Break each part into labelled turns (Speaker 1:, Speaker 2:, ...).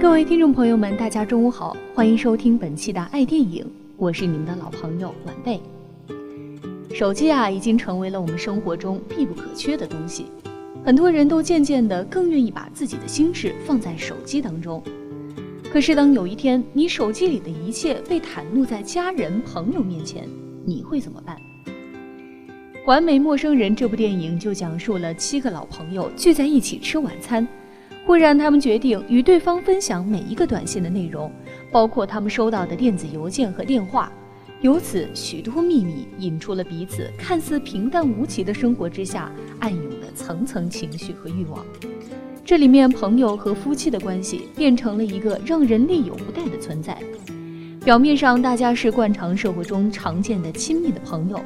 Speaker 1: 各位听众朋友们，大家中午好，欢迎收听本期的爱电影，我是你们的老朋友晚贝。手机啊，已经成为了我们生活中必不可缺的东西，很多人都渐渐的更愿意把自己的心事放在手机当中。可是当有一天你手机里的一切被袒露在家人朋友面前，你会怎么办？《完美陌生人》这部电影就讲述了七个老朋友聚在一起吃晚餐。忽然，他们决定与对方分享每一个短信的内容，包括他们收到的电子邮件和电话。由此，许多秘密引出了彼此看似平淡无奇的生活之下暗涌的层层情绪和欲望。这里面，朋友和夫妻的关系变成了一个让人力有不逮的存在。表面上，大家是惯常社会中常见的亲密的朋友。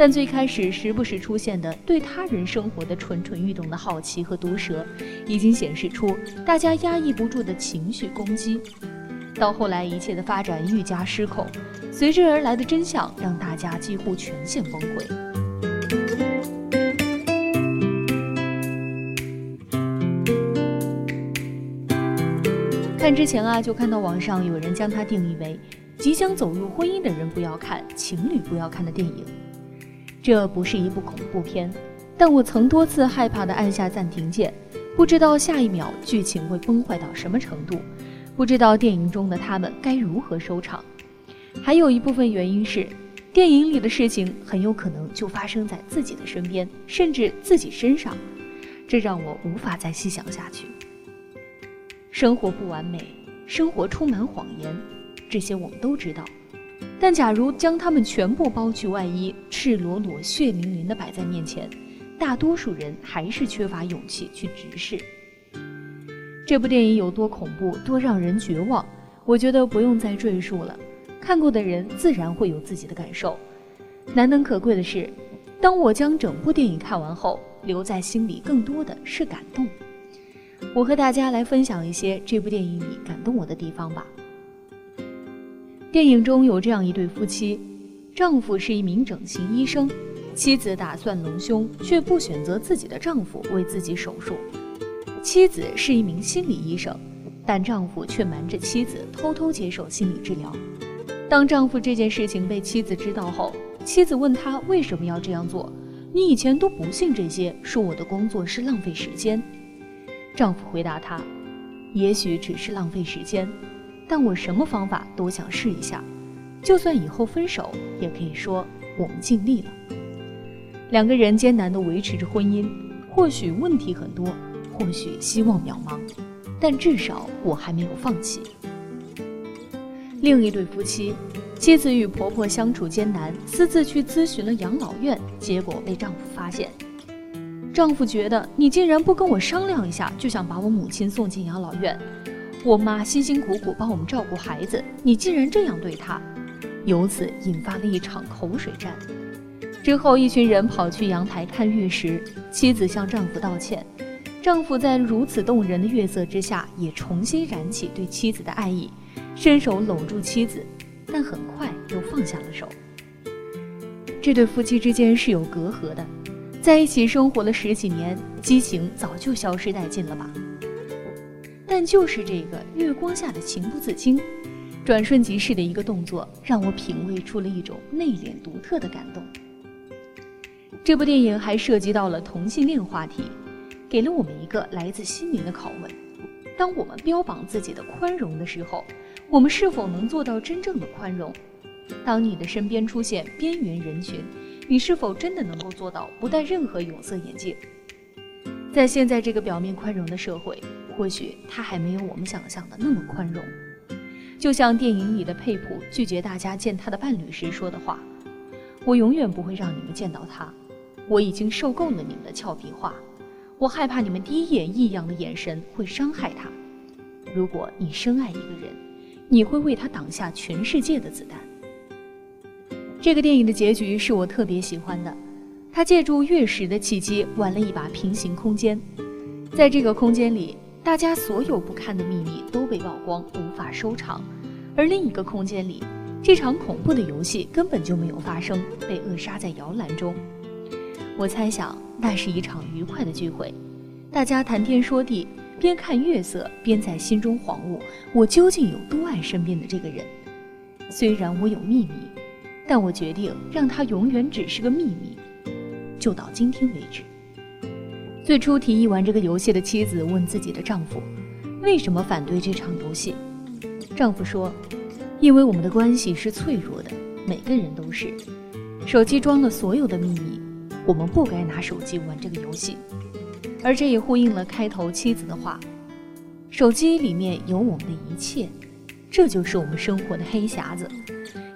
Speaker 1: 但最开始时不时出现的对他人生活的蠢蠢欲动的好奇和毒舌，已经显示出大家压抑不住的情绪攻击。到后来，一切的发展愈加失控，随之而来的真相让大家几乎全线崩溃。看之前啊，就看到网上有人将它定义为即将走入婚姻的人不要看、情侣不要看的电影。这不是一部恐怖片，但我曾多次害怕地按下暂停键，不知道下一秒剧情会崩坏到什么程度，不知道电影中的他们该如何收场。还有一部分原因是，电影里的事情很有可能就发生在自己的身边，甚至自己身上，这让我无法再细想下去。生活不完美，生活充满谎言，这些我们都知道。但假如将他们全部剥去外衣，赤裸裸、血淋淋地摆在面前，大多数人还是缺乏勇气去直视。这部电影有多恐怖，多让人绝望，我觉得不用再赘述了。看过的人自然会有自己的感受。难能可贵的是，当我将整部电影看完后，留在心里更多的是感动。我和大家来分享一些这部电影里感动我的地方吧。电影中有这样一对夫妻，丈夫是一名整形医生，妻子打算隆胸，却不选择自己的丈夫为自己手术。妻子是一名心理医生，但丈夫却瞒着妻子偷偷接受心理治疗。当丈夫这件事情被妻子知道后，妻子问他为什么要这样做？你以前都不信这些，说我的工作是浪费时间。丈夫回答她：“也许只是浪费时间。”但我什么方法都想试一下，就算以后分手，也可以说我们尽力了。两个人艰难地维持着婚姻，或许问题很多，或许希望渺茫，但至少我还没有放弃。另一对夫妻，妻子与婆婆相处艰难，私自去咨询了养老院，结果被丈夫发现。丈夫觉得你竟然不跟我商量一下，就想把我母亲送进养老院。我妈辛辛苦苦帮我们照顾孩子，你竟然这样对她，由此引发了一场口水战。之后，一群人跑去阳台看月食，妻子向丈夫道歉，丈夫在如此动人的月色之下，也重新燃起对妻子的爱意，伸手搂住妻子，但很快又放下了手。这对夫妻之间是有隔阂的，在一起生活了十几年，激情早就消失殆尽了吧。但就是这个月光下的情不自禁、转瞬即逝的一个动作，让我品味出了一种内敛独特的感动。这部电影还涉及到了同性恋话题，给了我们一个来自心灵的拷问：当我们标榜自己的宽容的时候，我们是否能做到真正的宽容？当你的身边出现边缘人群，你是否真的能够做到不戴任何有色眼镜？在现在这个表面宽容的社会。或许他还没有我们想象的那么宽容，就像电影里的佩普拒绝大家见他的伴侣时说的话：“我永远不会让你们见到他。我已经受够了你们的俏皮话，我害怕你们第一眼异样的眼神会伤害他。如果你深爱一个人，你会为他挡下全世界的子弹。这个电影的结局是我特别喜欢的，他借助月食的契机玩了一把平行空间，在这个空间里，大家所有不堪的秘密都被曝光，无法收场；而另一个空间里，这场恐怖的游戏根本就没有发生，被扼杀在摇篮中。我猜想，那是一场愉快的聚会，大家谈天说地，边看月色，边在心中恍悟：我究竟有多爱身边的这个人？虽然我有秘密，但我决定让他永远只是个秘密，就到今天为止。最初提议玩这个游戏的妻子问自己的丈夫：“为什么反对这场游戏？”丈夫说：“因为我们的关系是脆弱的，每个人都是。手机装了所有的秘密。”我们不该拿手机玩这个游戏，而这也呼应了开头妻子的话：手机里面有我们的一切，这就是我们生活的黑匣子。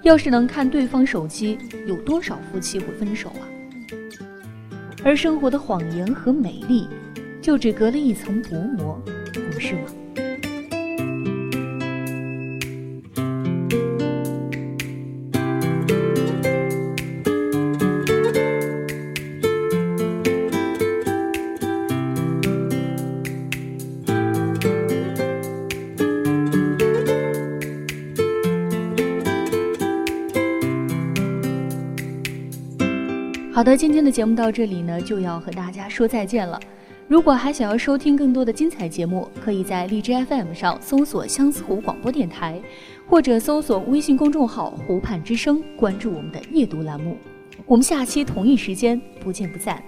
Speaker 1: 要是能看对方手机，有多少夫妻会分手啊？而生活的谎言和美丽，就只隔了一层薄膜，不是吗？好的，今天的节目到这里呢，就要和大家说再见了。如果还想要收听更多的精彩节目，可以在荔枝 FM 上搜索相思湖广播电台，或者搜索微信公众号“湖畔之声”，关注我们的夜读栏目。我们下期同一时间不见不散。